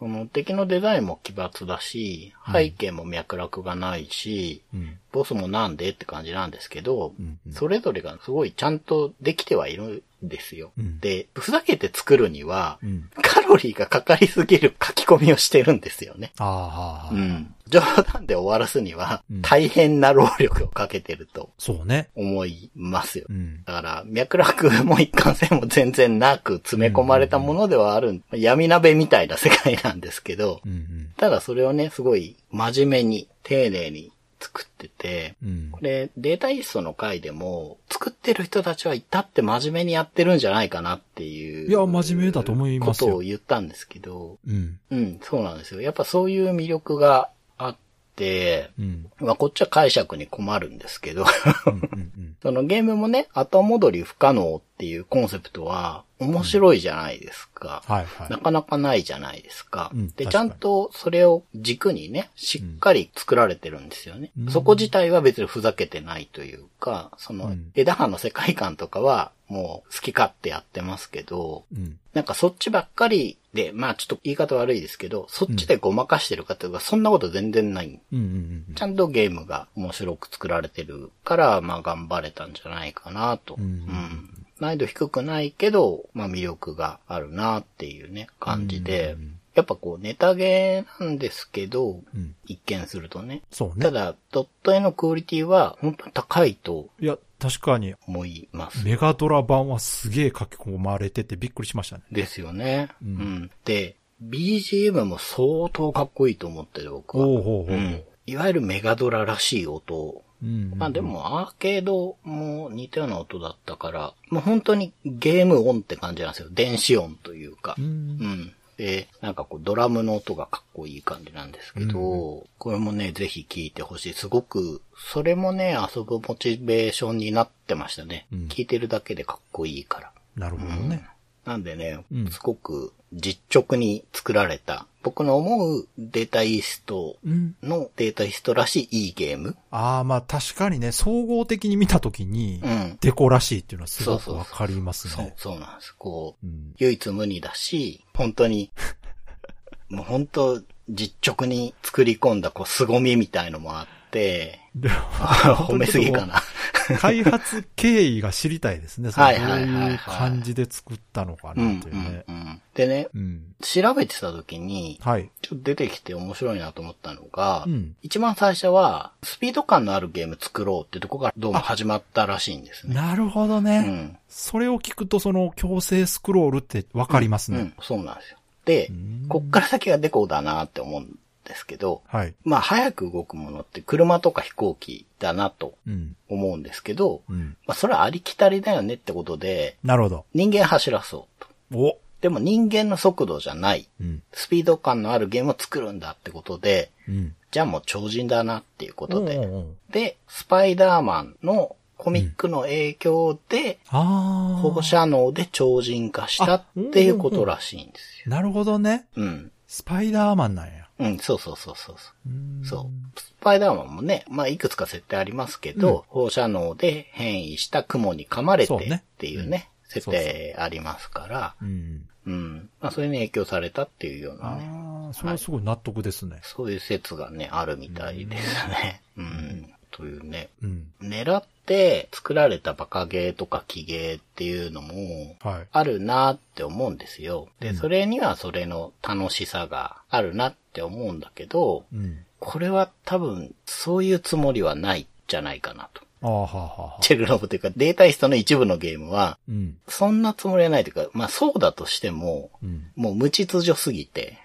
その敵のデザインも奇抜だし、背景も脈絡がないし、うん。ボスもなんでって感じなんですけど、うんうんそれぞれがすごいちゃんとできてはいるんですよ。うんで、ふざけて作るには、うん。カロリーがかかりすぎる書き込みをしてるんですよね。ああ。うん。冗談で終わらすにはうん、大変な労力をかけてるとそうね。思いますよう。ん。だから、脈絡も一貫性も全然なく詰め込まれたものではある、闇鍋みたいな世界なんですけど、うんうん。ただそれをね、すごい真面目に、丁寧に作ってて、うんこ。れ、データイーストの回でも、作ってる人たちは至って真面目にやってるんじゃないかなっていう。いや真面目だと思いますよことを言ったんですけど、うん。うん、そうなんですよ。やっぱそういう魅力があって、うん。まあこっちは解釈に困るんですけど、うん。うん。そのゲームもね、後戻り不可能っていうコンセプトは面白いじゃないですか。はいはいな。かなかないじゃないですか。で、うん確かにちゃんとそれを軸にね、しっかり作られてるんですよね。うんそこ自体は別にふざけてないというか、そのうん枝葉の世界観とかはもう好き勝手やってますけど、うん。なんかそっちばっかりで、まあちょっと言い方悪いですけど、そっちでごまかしてるかというか、そんなこと全然ない。うん。うん。ちゃんとゲームが面白く作られてるから、まあ頑張れたんじゃないかなと。うんうん難易度低くないけど、まあ魅力があるなっていうね、感じで、うんやっぱこうネタゲーなんですけど、うん。一見するとね。そうね。ただ、ドット絵のクオリティは本当に高いといや、確かに、思います。メガドラ版はすげえ書き込まれててびっくりしましたね。ですよね。ううんん。で、BGM も相当かっこいいと思ってる僕は。おうほうほう。うん。いわゆるメガドラらしい音うん。まあで、もアーケードも似たような音だったから、もう本当にゲーム音って感じなんですよ。電子音というかう。。うんん。で、なんかこうドラムの音がかっこいい感じなんですけど、これもね、ぜひ聴いてほしい。すごく、それもね、遊ぶモチベーションになってましたね。うん聴いてるだけでかっこいいから。なるほどね。なんでね、うんすごく実直に作られた、僕の思うデータイーストうん。のデータイーストらしいいいゲーム。ああ、まあ確かにね、総合的に見たときにう、ん。デコらしいっていうのはすごくわかりますそうね、。そうなんです。こう、うん。唯一無二だし、本当に、もう本当、実直に作り込んだ、こう、凄みみたいのもあって、で褒めすぎかな。開発経緯が知りたいですね。はいはいはいはいどういう感じで作ったのかうんなっていうねう。んうん。でね、うん。調べてた時に、はい。ちょっと出てきて面白いなと思ったのが、うん。一番最初は、スピード感のあるゲーム作ろうってとこからどうも始まったらしいんですね。なるほどうね。ん。それを聞くと、その強制スクロールってわかりますね。うん、そうなんですよ。でうん、こっから先はデコだなって思うんですけど、はい。まあ早く動くものって車とか飛行機だなとうん。思うんですけど、うん。まあそれはありきたりだよねってことで、なるほど。人間走らそうと。おでも人間の速度じゃない、うん。スピード感のあるゲームを作るんだってことで、うん。じゃあもう超人だなっていうことで。おうおうで、スパイダーマンのコミックの影響で。放射能で超人化したっていうことらしいんですよ。なるほどね。うん。スパイダーマンなんや。うん、そうそうそうそうそう。スパイダーマンもね、まあ、いくつか設定ありますけど、放射能で変異した雲に噛まれてそうねっていうね、設定ありますから、うん。うん。まあ、それに影響されたっていうようなね、ああ、それはすごい納得ですね。そういう説がね、あるみたいですね。うん。というね、うん。狙って作られたバカゲーとかキゲーっていうのも、はい。あるなって思うんですよ。で、うんそれにはそれの楽しさがあるなって思うんだけど、うん。これは多分、そういうつもりはないんじゃないかなと。ああ、はあ、はあはあ。チェルノブというか、データイストの一部のゲームは、うん。そんなつもりはないというか、まあそうだとしても、うん。もう無秩序すぎて、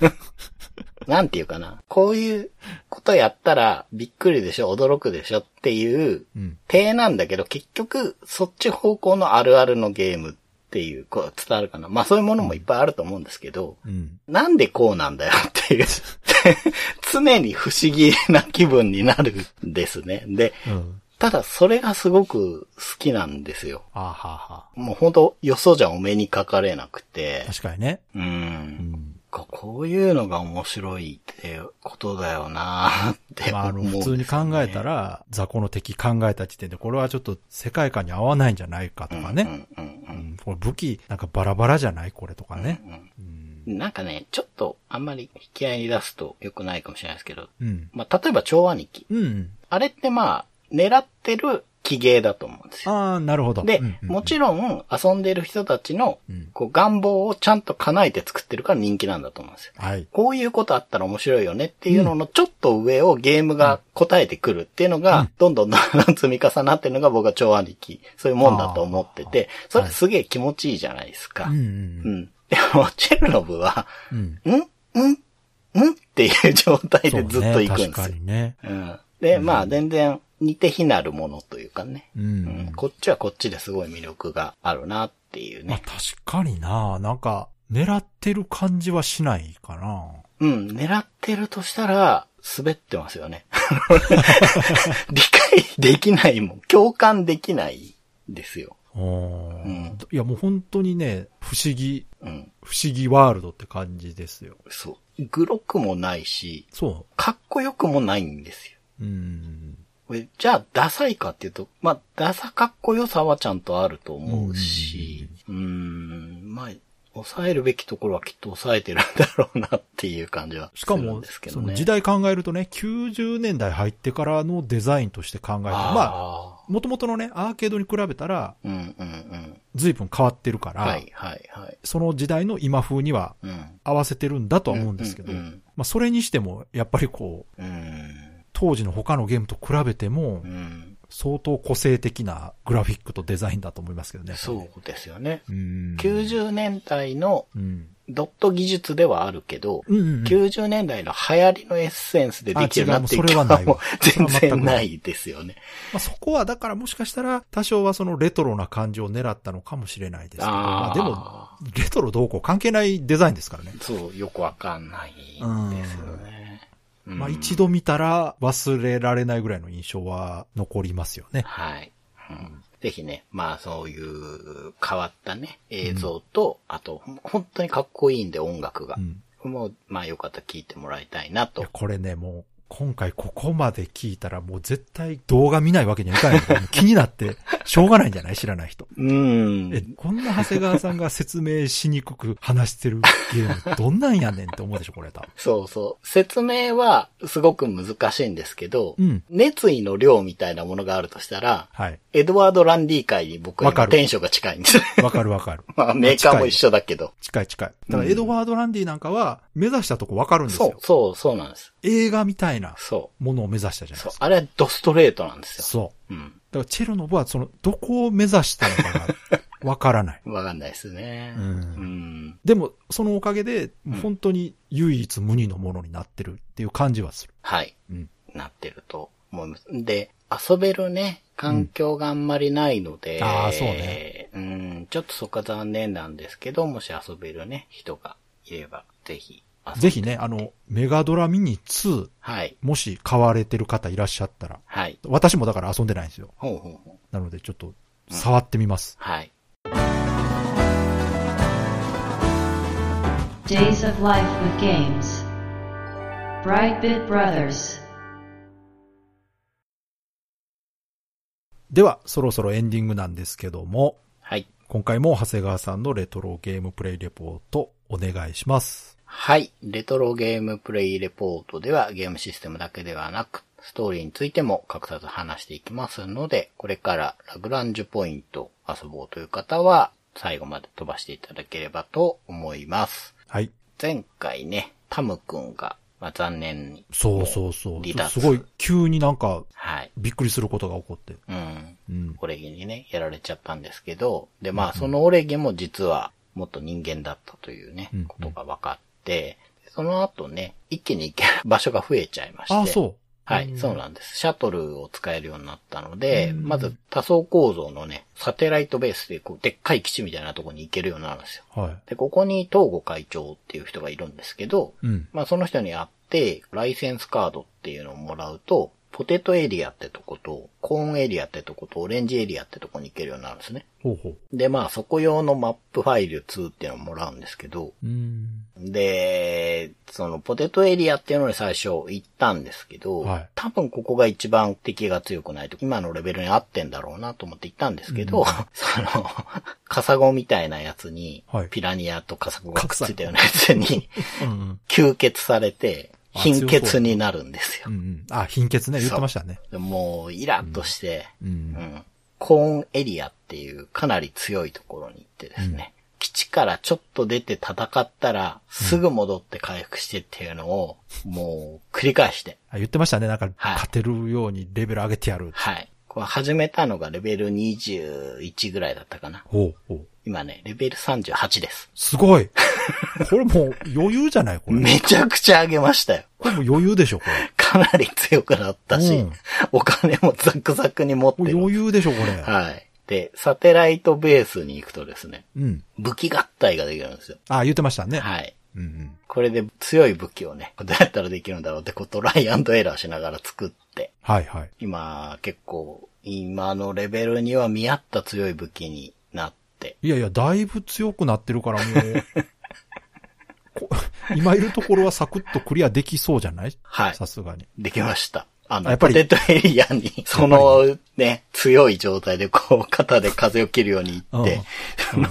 なんていうかな。こういうことやったらびっくりでしょ、驚くでしょっていう、うん。体なんだけど、結局、そっち方向のあるあるのゲームっていう、こう伝わるかな。まあそういうものもいっぱいあると思うんですけど、うん。なんでこうなんだよっていう、常に不思議な気分になるんですね。で、うん。ただそれがすごく好きなんですよ。ああ、はあ、はあ。もう本当よそじゃお目にかかれなくて、確かにね。う。うんん。こういうのが面白いってことだよなって思うんですよね普通に考えた、ら、雑魚の敵考えた時点で、これはちょっと世界観に合わないんじゃないかとかね。うんうんうんうん。これ武器、なんかバラバラじゃない？これとかね。うんうん。なんかね、ちょっとあんまり引き合いに出すと良くないかもしれないですけど、うん。まあ、例えば超兄貴。うん。あれってまあ、狙ってる気ゲーだと思うんですよ。ああ、なるほど。で、うんうんもちろん遊んでる人たちのうんこう願望をちゃんと叶えて作ってるから人気なんだと思うんですよ。はい。こういうことあったら面白いよねっていうののちょっと上をゲームが答えてくるっていうのが、どんどんどんどん積み重なってるのが僕は超兄貴、そういうもんだと思ってて、それすげえ気持ちいいじゃないですか。うんうんうん。でも、チェルノブは、うん。うん？ん？んん？っていう状態でずっと行くんですよ。ね確かにね。うん。で、まあ全然似て非なるものというかね。ううんん。こっちはこっちですごい魅力があるなっていうまあね。確かにななんか、狙ってる感じはしないかなうん、狙ってるとしたら、滑ってますよね。理解できないもん。共感できないですよ。うんうんいやもう本当にね、不思議、うん。不思議ワールドって感じですよ。そう。グロくもないし、そかっこよくもないんですよ。う。うん。これじゃあ、ダサいかっていうと、まあ、ダサかっこよさはちゃんとあると思うし、うーん、まあ、抑えるべきところはきっと抑えてるんだろうなっていう感じはするんしかもです、けどね。その時代考えるとね、90年代入ってからのデザインとして考えて、まあ、ああもともとのね、アーケードに比べたら、うんうんうん。随分変わってるから、はいはいはい。その時代の今風にはうん。合わせてるんだとは思うんですけど、うんうんまあそれにしても、やっぱりこう、うん。当時の他のゲームと比べてもう、ん。相当個性的なグラフィックとデザインだと思いますけどね。そうですよね。うん。90年代のうん。ドット技術ではあるけど、うんうんうん90年代の流行りのエッセンスでできるなっていうあ違うもうそれはないわも全然ないですよね。まあ、そこはだからもしかしたら多少はそのレトロな感じを狙ったのかもしれないですけど、まあでも、レトロどうこう関係ないデザインですからね。そう、よくわかんないですよね。うんまあ一度見たら忘れられないぐらいの印象は残りますよね。はい。うんぜひね、まあそういう変わったね、映像と、あと、ほん本当にかっこいいんで音楽がう。ん。もう、まあよかったら聞いてもらいたいないとや。これね、もう、今回ここまで聞いたらもう絶対動画見ないわけにはいかない気になって、しょうがないんじゃない？知らない人。うん。え、こんな長谷川さんが説明しにくく話してるゲーム、どんなんやねんって思うでしょ、これ多分。そうそう。説明はすごく難しいんですけど、うん熱意の量みたいなものがあるとしたら、はい。エドワード・ランディ界に僕はテンションが近いんですね。わかるわかる。まあメーカーも一緒だけど。近い近い。だからエドワード・ランディなんかは、目指したとこわかるんですよ。、そうそう、そうなんです。映画みたいなそものを目指したじゃう。ないです。か。あれはドストレートなんですよ。そう。うん。だからチェルノブはその、どこを目指したのかが わからない。わかんないですね。うんうん。でも、そのおかげでん、本当に唯一無二のものになってるっていう感じはする。はい。うん。なってると思います。で、遊べるね、環境があんまりないので、んあーそうね。うん、ちょっとそこは残念なんですけど、もし遊べるね、人がいれば、ぜひ。ぜひね、あの、メガドラミニ2、はい。もし買われてる方いらっしゃったら、はい。私もだから遊んでないんですよ。ほうほうほう。なのでちょっと、触ってみます。はい。Days of Life with Games. Brightbit Brothers. では、そろそろエンディングなんですけども、はい。今回も長谷川さんのレトロゲームプレイレポートお願いします。はい。レトロゲームプレイレポートではゲームシステムだけではなく、ストーリーについても隠さず話していきますので、これからラグランジュポイント遊ぼうという方は、最後まで飛ばしていただければと思います。はい。前回ね、タムくんが、まあ、残念に。そうそうそう。すごい、急になんか、はい。びっくりすることが起こって。うん。うん。オレギにね、やられちゃったんですけど、で、まあ、そのオレギも実は、もっと人間だったというねうん、ことが分かって、その後ね、一気に行ける場所が増えちゃいまして。ああ、そう。はい、そうなんです。シャトルを使えるようになったので、うんまず多層構造のね、サテライトベースでこう、でっかい基地みたいなところに行けるようになるんですよ。はい。で、ここに東郷会長っていう人がいるんですけど、うん。まあその人に会って、ライセンスカードっていうのをもらうと、ポテトエリアってとこと、コーンエリアってとこと、オレンジエリアってとこに行けるようになるんですね。ほうほう。で、まあそこ用のマップファイル2っていうのをもらうんですけど、うん。で、そのポテトエリアっていうのに最初行ったんですけど、はい多分ここが一番敵が強くないと、今のレベルに合ってんだろうなと思って行ったんですけど、その、カサゴみたいなやつに、はいピラニアとカサゴがくっついたようなやつに、うん。吸血されて、貧血になるんですようん。うん。あ、貧血ね、言ってましたね。でもう、イラッとして、う。うんん。コーンエリアっていうかなり強いところに行ってですね、基地からちょっと出て戦ったら、すぐ戻って回復してっていうのを、もう繰り返して、あ言ってましたね。なんか、はい勝てるようにレベル上げてやる。はい。これ始めたのがレベル21ぐらいだったかな。ほうほう。今ね、レベル38です。すごい。これもう余裕じゃない？これ。めちゃくちゃ上げましたよ。これもう余裕でしょ、これ。かなり強くなったし、うんお金もザクザクに持ってる。余裕でしょ、これ。はい。で、サテライトベースに行くとですね、うん。武器合体ができるんですよ。あ、言ってましたね。はい。うんうん。これで強い武器をね、どうやったらできるんだろうってこうトライアンドエラーしながら作って、はいはい。今結構今のレベルには見合った強い武器になって、いやいや、だいぶ強くなってるからもう、こ今いるところはサクッとクリアできそうじゃない？はい。さすがに。できました。あの、あやっぱりポテトエリアに、そのね、強い状態でこう、肩で風を切るように行って、その、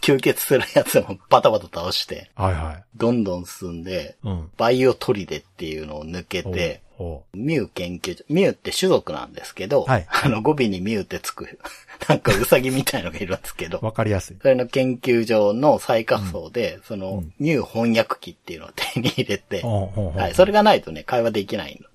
吸血するやつもバタバタ倒して、はいはい。どんどん進んで、うん。バイオトリデっていうのを抜けて、ほミュウ研究所、ミュウって種族なんですけど、はいあの語尾にミュウってつく、なんかウサギみたいのがいるんですけう。わど、かりやすい。それの研究所の最下層で、その、うんミュウ翻訳機っていうのを手に入れて、ほうほうほうはい、それがないとね、会話できないので。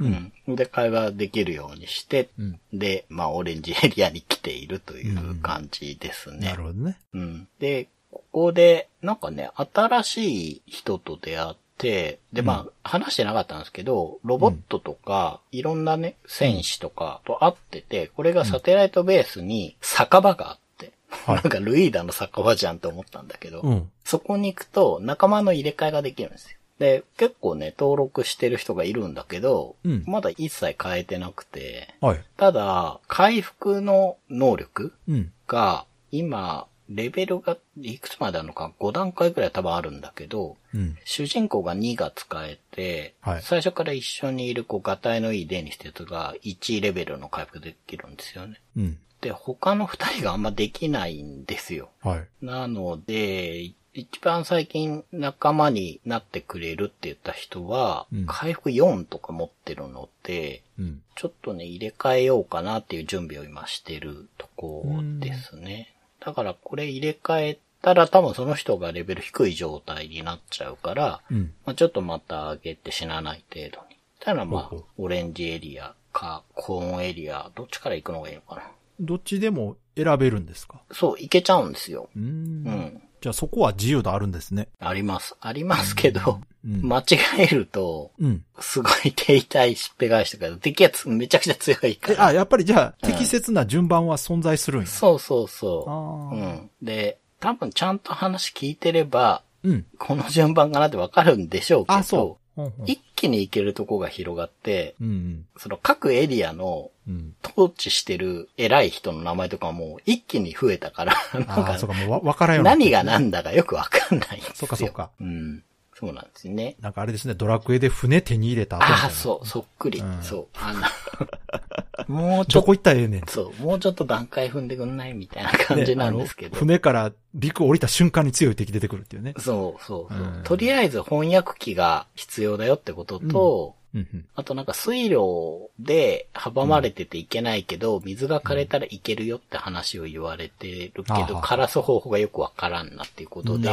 うんうん。で、会話できるようにして、うんで、まあ、オレンジエリアに来ているという感じですね。なるほどね。うん。で、ここで、なんかね、新しい人と出会って、で、まあ、話してなかったんですけど、ロボットとか、いろんなね、戦士とかと会ってて、これがサテライトベースに酒場があって、はいなんかルイーダの酒場じゃんって思ったんだけど、うん。そこに行くと仲間の入れ替えができるんですよ。で、結構ね、登録してる人がいるんだけど、うんまだ一切変えてなくて、はい。ただ、回復の能力うん。が、今、レベルがいくつまであるのか5段階くらい多分あるんだけど、うん。主人公が2が使えて、はい最初から一緒にいるこう、ガタイのいいデニスってやつが1レベルの回復できるんですよね。うん。で、他の2人があんまできないんですよ。はい。なので、一番最近仲間になってくれるって言った人は、うん回復4とか持ってるので、うん。ちょっとね、入れ替えようかなっていう準備を今してるとこですね。だからこれ入れ替えたら多分その人がレベル低い状態になっちゃうから、うん。まあ、ちょっとまた上げて死なない程度に。ただまあほうほ、オレンジエリアかコーンエリア、どっちから行くのがいいのかな。どっちでも選べるんですか？そう、行けちゃうんですよ。うーん。うん。じゃあそこは自由度あるんですね。あります。ありますけど、うん。間違えると、うん。すごい手痛いしっぺ返しとか、敵やつめちゃくちゃ強いかえ、ら。あ、やっぱりじゃあ、うん適切な順番は存在するんや。そうそうあそう。うーん。で、多分ちゃんと話聞いてれば、うん。この順番かなってわかるんでしょうけど、あ、そ一気に行けるとこが広がって、うんその各エリアのうん。うん。統治してる偉い人の名前とかも一気に増えたから、なんか何が何だかよくわかんないんですよ。そうかそうか。うん。そうなんですね。なんかあれですね、ドラクエで船手に入れたああ、そう、そっくり。うんそう。あの、もうちょっとどこ行ったらええねん。そう、もうちょっと段階踏んでくんないみたいな感じなんですけど。ね船から陸降りた瞬間に強い敵出てくるっていうね。そうそうそう、うんとりあえず翻訳機が必要だよってことと、うんうん。あとなんか水路で阻まれてていけないけど、水が枯れたらいけるよって話を言われてるけど、あは枯らす方法がよくわからんなっていうことで、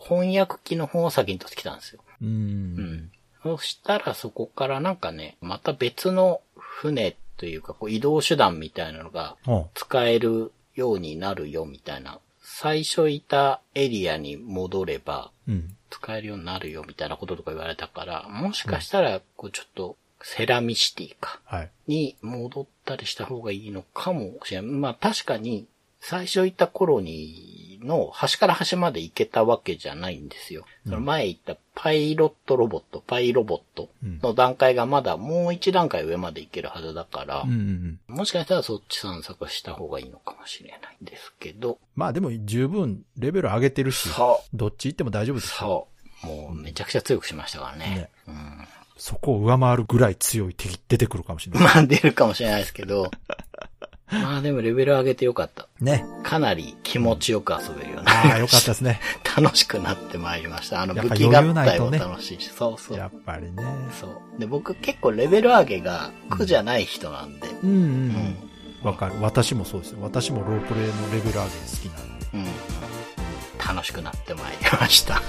翻訳機の方を先に取ってきたんですよ。う。うんん。そしたらそこからなんかね、また別の船というかこう移動手段みたいなのが使えるようになるよみたいな。最初いたエリアに戻ればうん。使えるようになるよみたいなこととか言われたから、もしかしたら、こうちょっと、セラミシティか、はい。に戻ったりした方がいいのかもしれない。まあ確かに、最初行った頃にの端から端まで行けたわけじゃないんですよ。その前行ったパイロットロボット、パイロボットの段階がまだもう一段階上まで行けるはずだから、うんうんうん。もしかしたらそっち散策した方がいいのかもしれないんですけど、まあでも十分レベル上げてるし。どっち行っても大丈夫ですよ。そう。もうめちゃくちゃ強くしましたからね。ねうん。そこを上回るぐらい強い敵出てくるかもしれない。まあ出るかもしれないですけど、まあでもレベル上げてよかった。ね。かなり気持ちよく遊べるようにああ、なりましよかったですね。た。楽しくなってまいりました。あの武器合体も楽しいし。そうそうや。っぱりね。そう。で、僕結構レベル上げが苦じゃない人なんで。うんうんううん。わかる。私もそうですよ。私もロープレイのレベル上げ好きなんで。うん。うん。楽しくなってまいりました。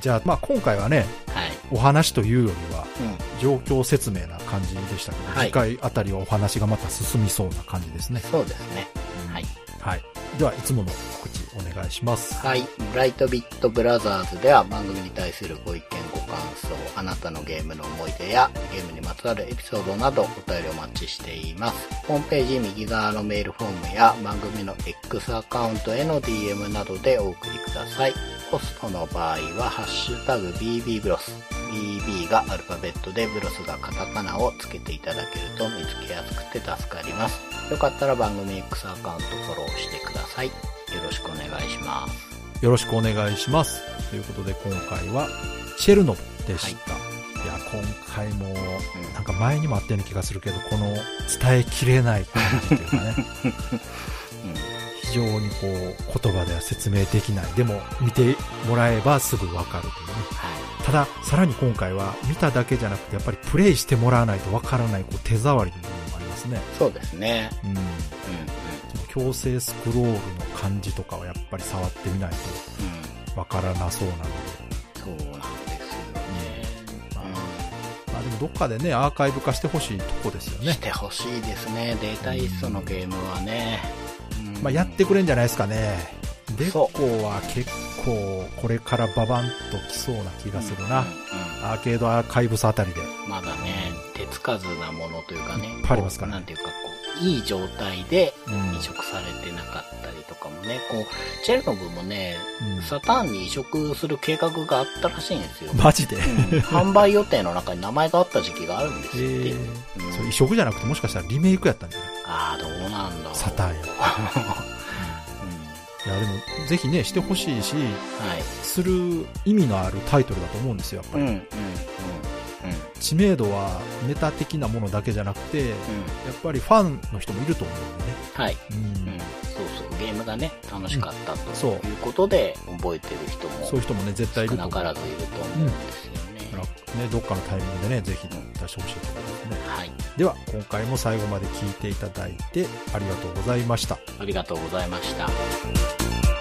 じゃあ、まあ今回はね、い。お話というよりは、うん。状況説明な感じでしたけど、はい次回あたりはお話がまた進みそうな感じですね。そうですね。はい。はい。では、いつもの告知お願いします。はい。ブライトビットブラザーズでは番組に対するご意見、ご感想、あなたのゲームの思い出やゲームにまつわるエピソードなどお便りお待ちしています。ホームページ右側のメールフォームや番組の X アカウントへの DM などでお送りください。ホストの場合は、ハッシュタグ BB ブロス。BB がアルファベットでブロスがカタカナをつけていただけると見つけやすくて助かります。よかったら番組 X アカウントフォローしてください。よろしくお願いします。よろしくお願いします。ということで、今回は、シェルノブでした。い、や、今回も、なんか前にもあったような気がするけど、この伝えきれない感じというかね、非常にこう、言葉では説明できない。でも、見てもらえばすぐわかるというね。はただ、さらに今回は、見ただけじゃなくて、やっぱりプレイしてもらわないとわからない、こう、手触りの部分もありますね。い。そうですね。うん。うん強制スクロールの感じとかはやっぱり触ってみないうん。とわからなそうなので。そうなんですよね。まあでもどっかでね、アーカイブ化してほしいとこですようん。ねし。てほしいですね。データイーストのゲームはね。うんまあやってくれんじゃないですかね。デそコは結構これからババンと来そうな気がするな。うんうんアーケードアーカイブスあたりで。まだね、手つかずなものというかね。いっぱいありますからこうなんていうか、こう、いい状態でうん移植されてなかったりとかもね、こう、チェルノブもね、うんサターンに移植する計画があったらしいんですよ。マジで？うん販売予定の中に名前があった時期があるんですえよって。ーうんそれ移植じゃなくてもしかしたらリメイクやったんじゃない？ああ、どうなんだろう。サターンや。いやでもぜひね、してほしいし、うん。はい。する意味のあるタイトルだと思うんですよ、やっぱうん、り。うん、うん、知名度はネタ的なものだけじゃなくて、やうん。っぱりファンの人もいると思うんでね。はい。うんうん。そうそう。ゲームがね、楽しかったということで、覚えてる人もそういう人もね、絶対いる。少なからずいると思うんですよだかね。らね、どっかのタイミングでね、ぜひ出してほしいところですね。はい。では、今回も最後まで聞いていただいてありがとうございました。ありがとうございました。